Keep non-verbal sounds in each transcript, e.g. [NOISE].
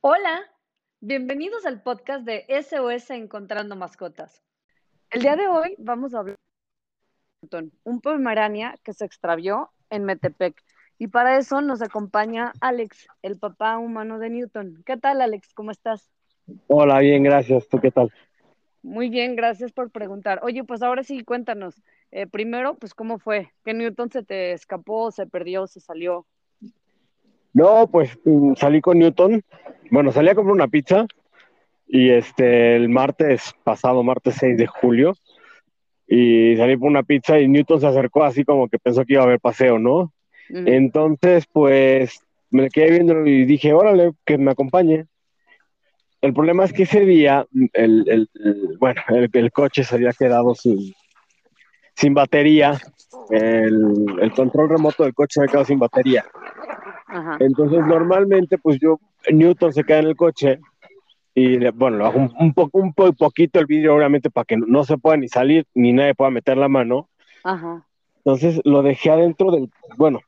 Hola, bienvenidos al podcast de SOS Encontrando Mascotas. El día de hoy vamos a hablar de un pomerania que se extravió en Metepec. Y para eso nos acompaña Alex, el papá humano de Newton. ¿Qué tal, Alex? ¿Cómo estás? Hola, bien, gracias. ¿Tú qué tal? Muy bien, gracias por preguntar. Oye, pues ahora sí, cuéntanos. Eh, primero, pues, ¿cómo fue? ¿Que Newton se te escapó, se perdió, se salió? No, pues mm, salí con Newton. Bueno, salí a comprar una pizza y este el martes pasado, martes 6 de julio, y salí por una pizza y Newton se acercó así como que pensó que iba a haber paseo, ¿no? Ujú. Entonces, pues me quedé viendo y dije, órale, que me acompañe. El problema es que ese día, el, el- el- bueno, el, el coche se había quedado sin, sin batería. El, el control remoto del coche se había quedado sin batería. Entonces, normalmente, pues yo, Newton se queda en el coche y, le- bueno, bajo un, un, po- un po- poquito el vidrio, obviamente, para que no, se pueda ni salir ni nadie pueda meter la mano. Ajá. Entonces, lo dejé adentro del, bueno,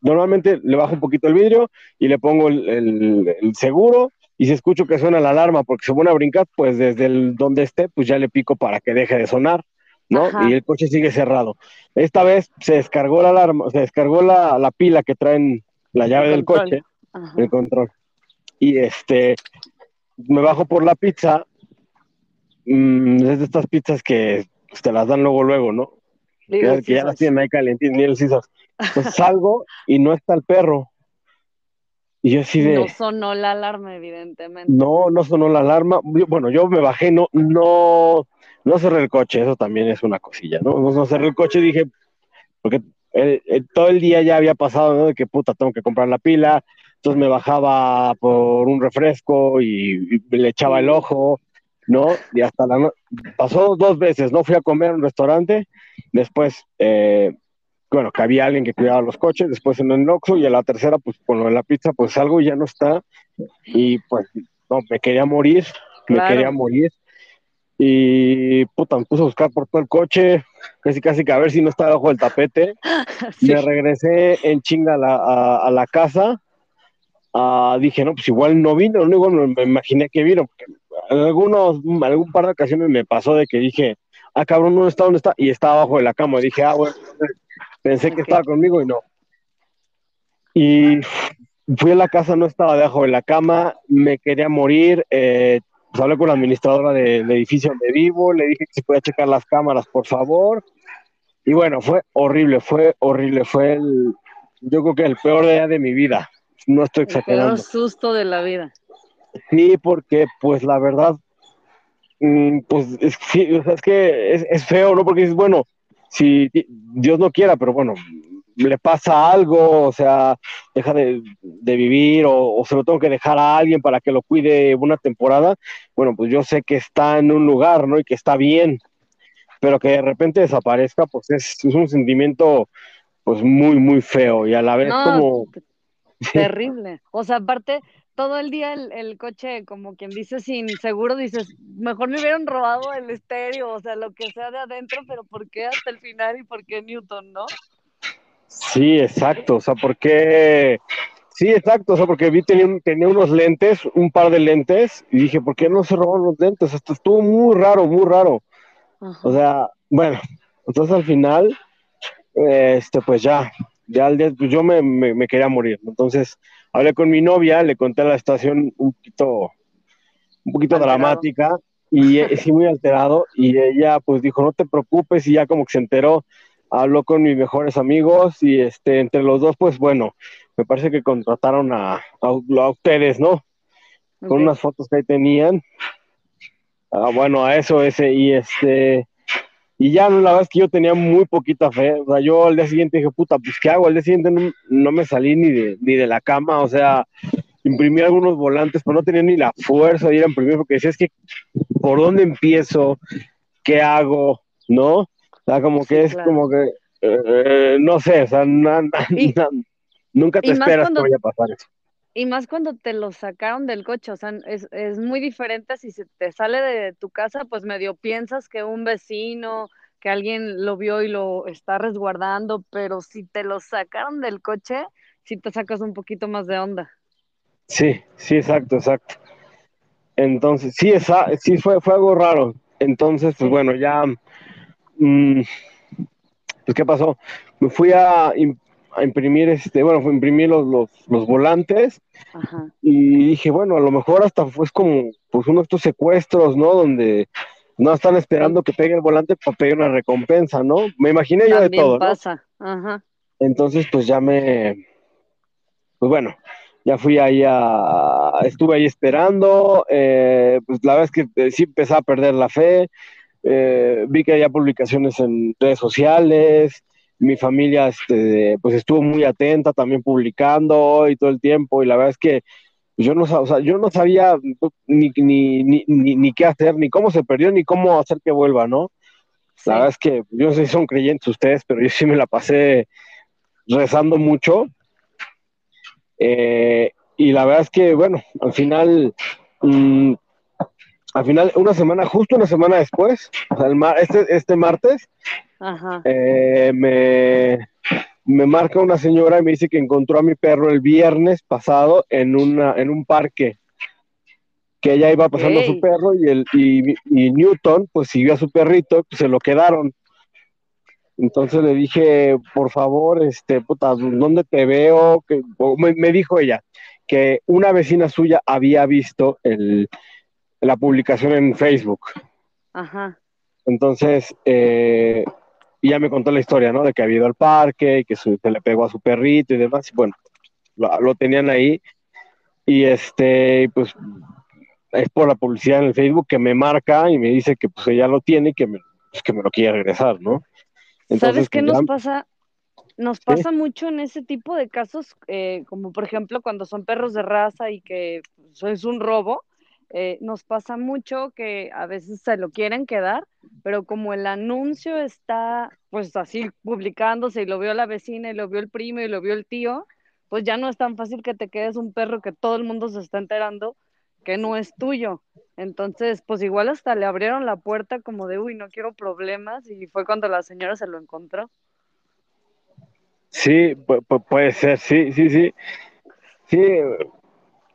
normalmente le bajo un poquito el vidrio y le pongo el, el- el seguro y si escucho que suena la alarma porque se pone a brincar, pues desde el donde esté, pues ya le pico para que deje de sonar, ¿no? Ajá. Y el coche sigue cerrado. Esta vez se descargó la alarma, se descargó la, la pila que traen la llave El del coche Ajá. el control. Y este, me bajo por la pizza. mm, es de estas pizzas que pues, te las dan luego, luego, ¿no? Que, ya- que ya sí, las tienen ahí calentitas, ni el Entonces [LAUGHS] salgo y no está el perro. Y yo así de, No sonó la alarma, evidentemente. no, no sonó la alarma. Yo- Bueno, yo me bajé, no, no, no cerré el coche, eso también es una cosilla, ¿no? No, no cerré el coche, dije, porque todo el día ya había pasado, ¿no? De que puta, tengo que comprar la pila. Entonces me bajaba por un refresco y, y le echaba el ojo, ¿no? Y hasta la no- pasó dos veces, ¿no? Fui a comer a un restaurante, después, eh, bueno, que había alguien que cuidaba los coches, después en el Oxxo y a la tercera, pues con lo de la pizza, pues salgo y ya no está. Y pues, no, me quería morir, me Claro. quería morir. Y puta, me puse a buscar por todo el coche, casi casi que a ver si no estaba bajo el tapete. [LAUGHS] Sí. Me regresé en chinga a la, a, a la casa. Ah, dije, no, pues igual no vino, no, igual me imaginé que vino. Porque en algunos, algún par de ocasiones me pasó de que dije, ah, cabrón, ¿dónde está? ¿Dónde está? Y estaba abajo de la cama. Dije, ah, bueno, pensé que estaba conmigo y no. Y fui a la casa, no estaba debajo de la cama, me quería morir. eh, pues hablé con la administradora de- del edificio donde vivo, le dije que si podía checar las cámaras, por favor. Y bueno, fue horrible, fue horrible, fue el, yo creo que el peor día de mi vida. No estoy El peor exagerando. susto de la vida. Sí, porque pues la verdad, mm, pues es, sí, es que es, es feo, ¿no? Porque dices, bueno, si Dios no quiera, pero bueno, le pasa algo, o sea, deja de, de vivir o, o se lo tengo que dejar a alguien para que lo cuide una temporada, bueno, pues yo sé que está en un lugar, ¿no? Y que está bien, pero que de repente desaparezca, pues es, es un sentimiento pues muy, muy feo y a la vez No, como... terrible. O sea, aparte, todo el día el, el coche, como quien dice, sin seguro, dices, mejor me hubieran robado el estéreo, o sea, lo que sea de adentro, pero ¿por qué hasta el final y por qué Newton, no? Sí, exacto, o sea, porque... Sí, exacto, o sea, porque vi tenía, tenía unos lentes, un par de lentes, y dije, ¿por qué no se robaron los lentes? Esto estuvo muy raro, muy raro. Ajá. O sea, bueno, entonces al final, este, pues ya, ya al día, pues yo me, me, me quería morir. Entonces hablé con mi novia, le conté la estación un poquito, un poquito Alterado. dramática, y eh, sí, muy alterado, y ella pues dijo, no te preocupes, y ya como que se enteró, habló con mis mejores amigos, y este, entre los dos, pues bueno, me parece que contrataron a, a, a ustedes, ¿no? con unas fotos que ahí tenían. Ah, bueno, a eso ese, y este, y ya la verdad es que yo tenía muy poquita fe, o sea, yo al día siguiente dije, puta, pues ¿qué hago? Al día siguiente no, no me salí ni de, ni de la cama, o sea, imprimí algunos volantes, pero no tenía ni la fuerza de ir a imprimir, porque decía, es que, ¿por dónde empiezo? ¿Qué hago? ¿No? O sea, como Sí, que es claro. como que, eh, no sé, o sea, na- na- Y- [LAUGHS] na- nunca te esperas cuando- que vaya a pasar eso. Y más cuando te lo sacaron del coche, o sea, es, es muy diferente si se te sale de tu casa, pues medio piensas que un vecino, que alguien lo vio y lo está resguardando, pero si te lo sacaron del coche, sí te sacas un poquito más de onda. Sí, sí, exacto, exacto. Entonces, sí, esa, sí fue, fue algo raro. Entonces, pues bueno, ya, mm, pues ¿qué pasó? Me fui a, imprimir, este, bueno, fue imprimir los, los, volantes y dije, bueno, a lo mejor hasta fue como, pues uno de estos secuestros, ¿no? Donde no están esperando que pegue el volante para pedir una recompensa, ¿no? Me imaginé yo de todo. pasa, Ajá. Entonces, pues ya me, pues bueno, ya fui ahí a, estuve ahí esperando, eh, pues la verdad es que eh, sí empecé a perder la fe, eh, vi que había publicaciones en redes sociales, mi familia este, pues estuvo muy atenta también publicando y todo el tiempo, y la verdad es que yo no, o sea, yo no sabía ni, ni, ni, ni, qué hacer, ni cómo se perdió, ni cómo hacer que vuelva, ¿no? La verdad es que yo no sé si son creyentes ustedes, pero yo sí me la pasé rezando mucho eh, y la verdad es que, bueno, al final, mm, al final, una semana, justo una semana después, o sea, el este, este martes, eh, me, me marca una señora y me dice que encontró a mi perro el viernes pasado en, una, en un parque que ella iba pasando a su perro y, el, y, y, Newton pues siguió a su perrito, pues se lo quedaron. Entonces le dije, por favor, este, puta, ¿dónde te veo? Que, me, dijo ella que una vecina suya había visto el, la publicación en Facebook. Ajá. Entonces, eh, ya me contó la historia, ¿no? De que había ido al parque y que se le pegó a su perrito y demás. Y bueno, lo, tenían ahí. Y este, pues, es por la publicidad en el Facebook que me marca y me dice que pues ella lo tiene y que me, pues, que me lo quiere regresar, ¿no? ¿Sabes qué pues, nos pasa? Nos pasa mucho en ese tipo de casos, eh, como por ejemplo cuando son perros de raza y que pues, es un robo, eh, nos pasa mucho que a veces se lo quieren quedar, pero como el anuncio está pues así publicándose y lo vio la vecina y lo vio el primo y lo vio el tío, pues ya no es tan fácil que te quedes un perro que todo el mundo se está enterando que no es tuyo. Entonces, pues igual hasta le abrieron la puerta como de, uy, no quiero problemas, y fue cuando la señora se lo encontró. Sí, puede ser, sí, sí, sí. Sí,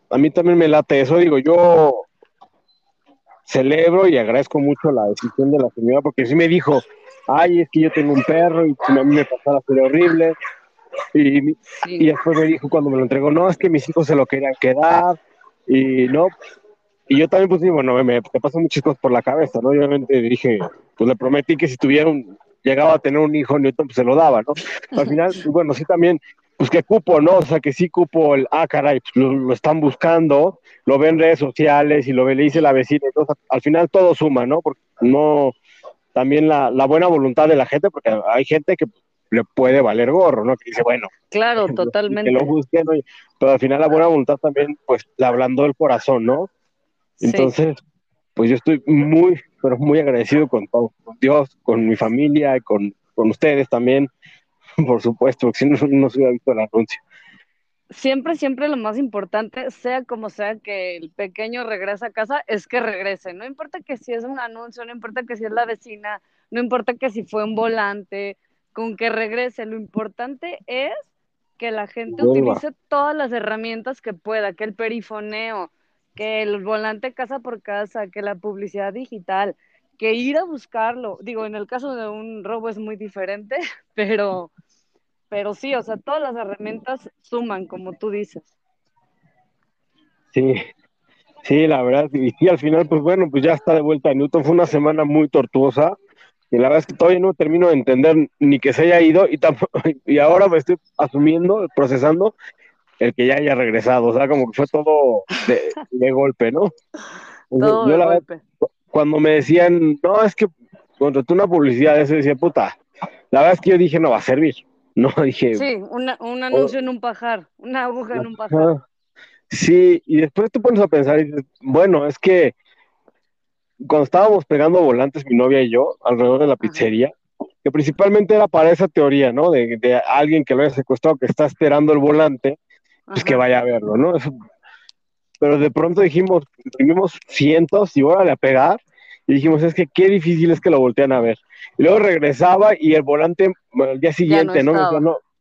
a mí también me late eso, digo, yo celebro y agradezco mucho la decisión de la señora, porque sí me dijo, ay, es que yo tengo un perro y a mí me pasara sería horrible. Y, y después me dijo cuando me lo entregó, no, es que mis hijos se lo querían quedar y no, y yo también, pues sí, bueno, me, me pasan muchas cosas por la cabeza, ¿no? obviamente dije, pues le prometí que si tuviera un, llegaba a tener un hijo Newton, pues se lo daba, ¿no? Al final, bueno, sí también, pues que cupo, ¿no? O sea, que sí cupo el, ah, caray, pues lo, están buscando, lo ven en redes sociales y lo ve, le dice la vecina, entonces al final todo suma, ¿no? Porque no, también la, la buena voluntad de la gente, porque hay gente que le puede valer gorro, ¿no? Que dice, bueno. Claro, [LAUGHS] totalmente. Que lo busquen, pero al final la buena voluntad también, pues, le hablando del corazón, ¿no? Entonces, pues yo estoy muy, pero muy agradecido con todo, con Dios, con mi familia, y con, ustedes también, [LAUGHS] por supuesto, porque si no, no se hubiera visto el anuncio. Siempre, siempre lo más importante, sea como sea que el pequeño regrese a casa, es que regrese. No importa que si es un anuncio, no importa que si es la vecina, no importa que si fue un volante, con que regrese. Lo importante es que la gente utilice todas las herramientas que pueda, que el perifoneo, que el volante casa por casa, que la publicidad digital, que ir a buscarlo. Digo, en el caso de un robo es muy diferente, [LAUGHS] pero, pero sí, o sea, todas las herramientas suman, como tú dices. Sí, sí, la verdad, y, al final, pues bueno, pues ya está de vuelta Newton. Fue una semana muy tortuosa, y la verdad es que todavía no termino de entender ni que se haya ido, y, [LAUGHS] y ahora me estoy asumiendo, procesando, el que ya haya regresado, o sea, como que fue todo de, golpe, ¿no? Todo de golpe. cuando me decían, no, es que contraté una publicidad, eso decía, puta, la verdad es que yo dije, no va a servir, [LAUGHS] no dije. Sí, un anuncio en un pajar, una aguja en un pajar. Sí, y después te pones a pensar y dices, bueno, es que cuando estábamos pegando volantes, mi novia y yo, alrededor de la pizzería, que principalmente era para esa teoría, ¿no? De, de, alguien que lo haya secuestrado, que está esperando el volante pues que vaya a verlo, ¿no? pero de pronto dijimos, tuvimos cientos y órale a pegar, y dijimos, es que qué difícil es que lo voltean a ver. Y luego regresaba y el volante, el día siguiente, ¿no?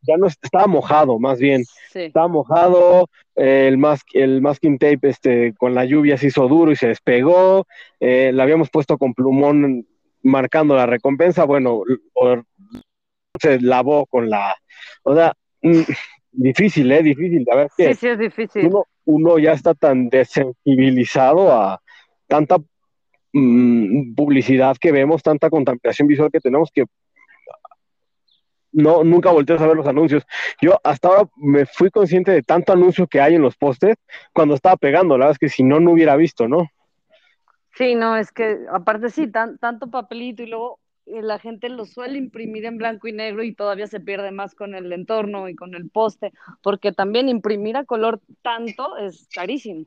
ya no estaba mojado, más bien. Sí. Estaba mojado, el, mas, el masking tape este, con la lluvia se hizo duro y se despegó. Eh, la habíamos puesto con plumón marcando la recompensa. Bueno, se lavó con la. O sea, mm, difícil, ¿eh? Difícil. La verdad sí, sí, es difícil. Uno, uno ya está tan desensibilizado a tanta mm, publicidad que vemos, tanta contaminación visual que tenemos que no, nunca volteas a ver los anuncios. Yo hasta ahora me fui consciente de tanto anuncio que hay en los postes cuando estaba pegando, la verdad es que si no, no hubiera visto, ¿no? Sí, no, es que aparte sí, tan, tanto papelito y luego eh, la gente lo suele imprimir en blanco y negro y todavía se pierde más con el entorno y con el poste, porque también imprimir a color tanto es carísimo.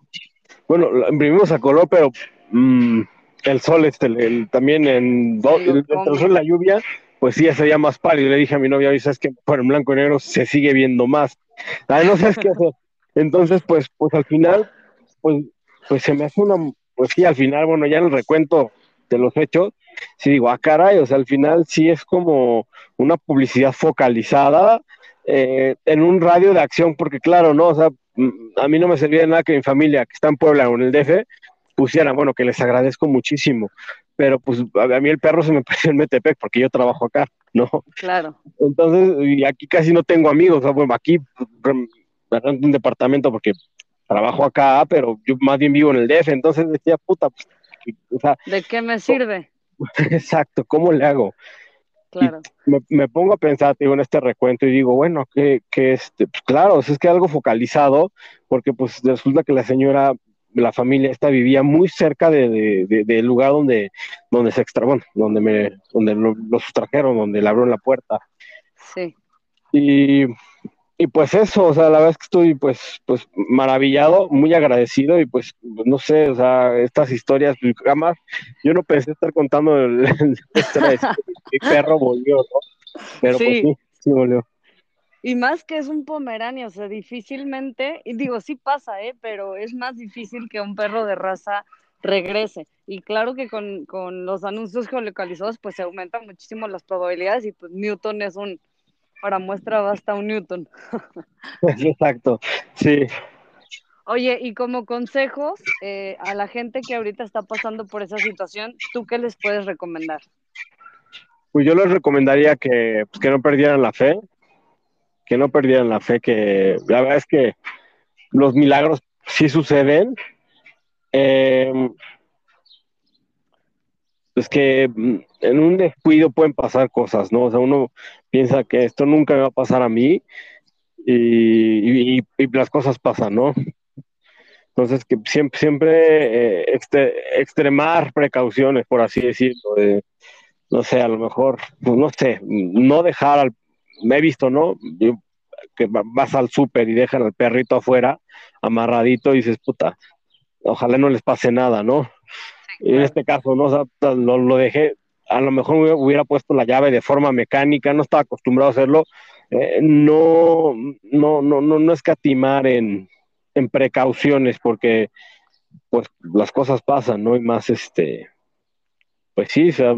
Bueno, imprimimos a color, pero mm, el sol, este, el, también en, el, el, la lluvia, pues sí, ese día más pálido. Le dije a mi novia, es que por en blanco y negro se sigue viendo más. Ay, no sabes qué hacer. [LAUGHS] Entonces, pues, pues al final, pues, pues se me hace una, pues sí, al final, bueno, ya en el recuento de los hechos, sí digo, ah, caray, o sea, al final sí es como una publicidad focalizada eh, en un radio de acción, porque claro, ¿no? O sea, mm, a mí no me servía de nada que mi familia, que está en Puebla o en el DF, pusiera, bueno, que les agradezco muchísimo, pero pues a mí el perro se me [LAUGHS] pareció en Metepec porque yo trabajo acá, ¿no? Claro. Entonces, y aquí casi no tengo amigos, o sea, bueno, aquí me rento un departamento porque trabajo acá, pero yo más bien vivo en el DF, entonces decía, puta, pues, o sea, ¿de qué me sirve? [LAUGHS] Exacto, ¿cómo le hago? Claro. Me, me, pongo a pensar, digo, en este recuento y digo, bueno, que, que este, pues claro, es que algo focalizado, porque pues resulta que la señora la familia esta vivía muy cerca de, del lugar donde, donde se extra, bueno, donde me, donde lo, sustrajeron, donde le abrieron la puerta. Sí. Y, y, pues eso, o sea, la verdad es que estoy pues, pues maravillado, muy agradecido y pues no sé, o sea, estas historias, pues, jamás, yo no pensé estar contando el, [LAUGHS] el, mi perro volvió, ¿no? Pero pues sí, sí volvió. Y más que es un pomerania, o sea, difícilmente, y digo, sí pasa, ¿eh? pero es más difícil que un perro de raza regrese. Y claro que con, con los anuncios geolocalizados, pues se aumentan muchísimo las probabilidades y pues Newton es un, para muestra basta un Newton. [LAUGHS] Exacto, sí. Oye, y como consejos eh, a la gente que ahorita está pasando por esa situación, ¿tú qué les puedes recomendar? Pues yo les recomendaría que, pues, que no perdieran la fe, que no perdieran la fe, que la verdad es que los milagros sí suceden. Eh, es que mm, en un descuido pueden pasar cosas, ¿no? O sea, uno piensa que esto nunca me va a pasar a mí y, las cosas pasan, ¿no? Entonces, que siempre, siempre eh, extremar precauciones, por así decirlo, no sé, a lo mejor, pues no sé, no dejar al, me he visto, ¿no? que vas al súper y dejan al perrito afuera, amarradito, y dices, puta, ojalá no les pase nada, ¿no? Y en este caso, ¿no? O sea, lo, dejé, a lo mejor hubiera puesto la llave de forma mecánica, no estaba acostumbrado a hacerlo, eh, no, no, no, no, no escatimar en, en precauciones, porque pues las cosas pasan, ¿no? Y más este, pues sí, o sea,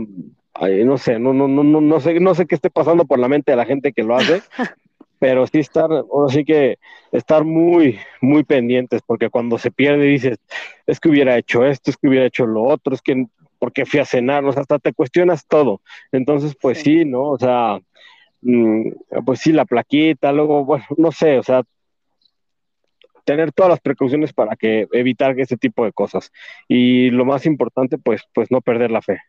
no sé, no, no, no, no sé, no sé qué esté pasando por la mente de la gente que lo hace, [LAUGHS] pero sí estar, o sí que estar muy, muy pendientes, porque cuando se pierde dices, es que hubiera hecho esto, es que hubiera hecho lo otro, es que porque fui a cenar, o sea, hasta te cuestionas todo. Entonces, pues sí, ¿no? O sea, mm, pues sí, la plaquita, luego, bueno, no sé, o sea, tener todas las precauciones para que evitar ese tipo de cosas. Y lo más importante, pues, pues no perder la fe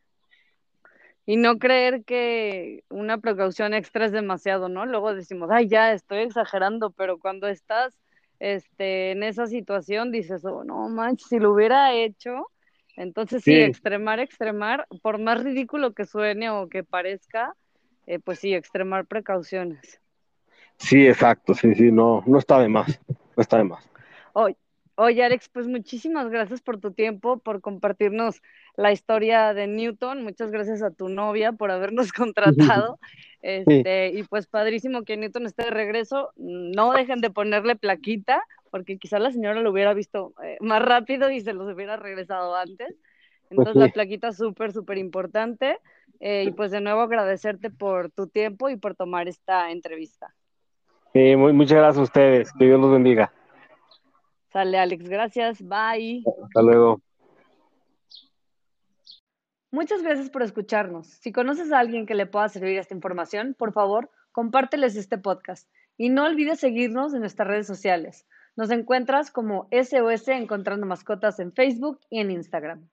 y no creer que una precaución extra es demasiado, ¿no? Luego decimos, ay, ya estoy exagerando, pero cuando estás este, en esa situación dices, oh, no manches, si lo hubiera hecho, entonces sí, extremar, extremar, por más ridículo que suene o que parezca, eh, pues sí, extremar precauciones. Sí, exacto, sí, sí, no, no está de más, no está de más. Oye, Oye, Alex, pues muchísimas gracias por tu tiempo, por compartirnos la historia de Newton. Muchas gracias a tu novia por habernos [LAUGHS] [LAUGHS] contratado. Este, y pues padrísimo que Newton esté de regreso. No dejen de ponerle plaquita, porque quizá la señora lo hubiera visto eh, más rápido y se los hubiera regresado antes. Entonces la plaquita es súper, súper importante. Eh, y pues de nuevo agradecerte por tu tiempo y por tomar esta entrevista. Sí, muy, muchas gracias a ustedes. Que Dios los bendiga. Sale, Alex. Gracias. Bye. Hasta luego. Muchas gracias por escucharnos. Si conoces a alguien que le pueda servir esta información, por favor, compárteles este podcast. Y no olvides seguirnos en nuestras redes sociales. Nos encuentras como SOS Encontrando Mascotas en Facebook y en Instagram.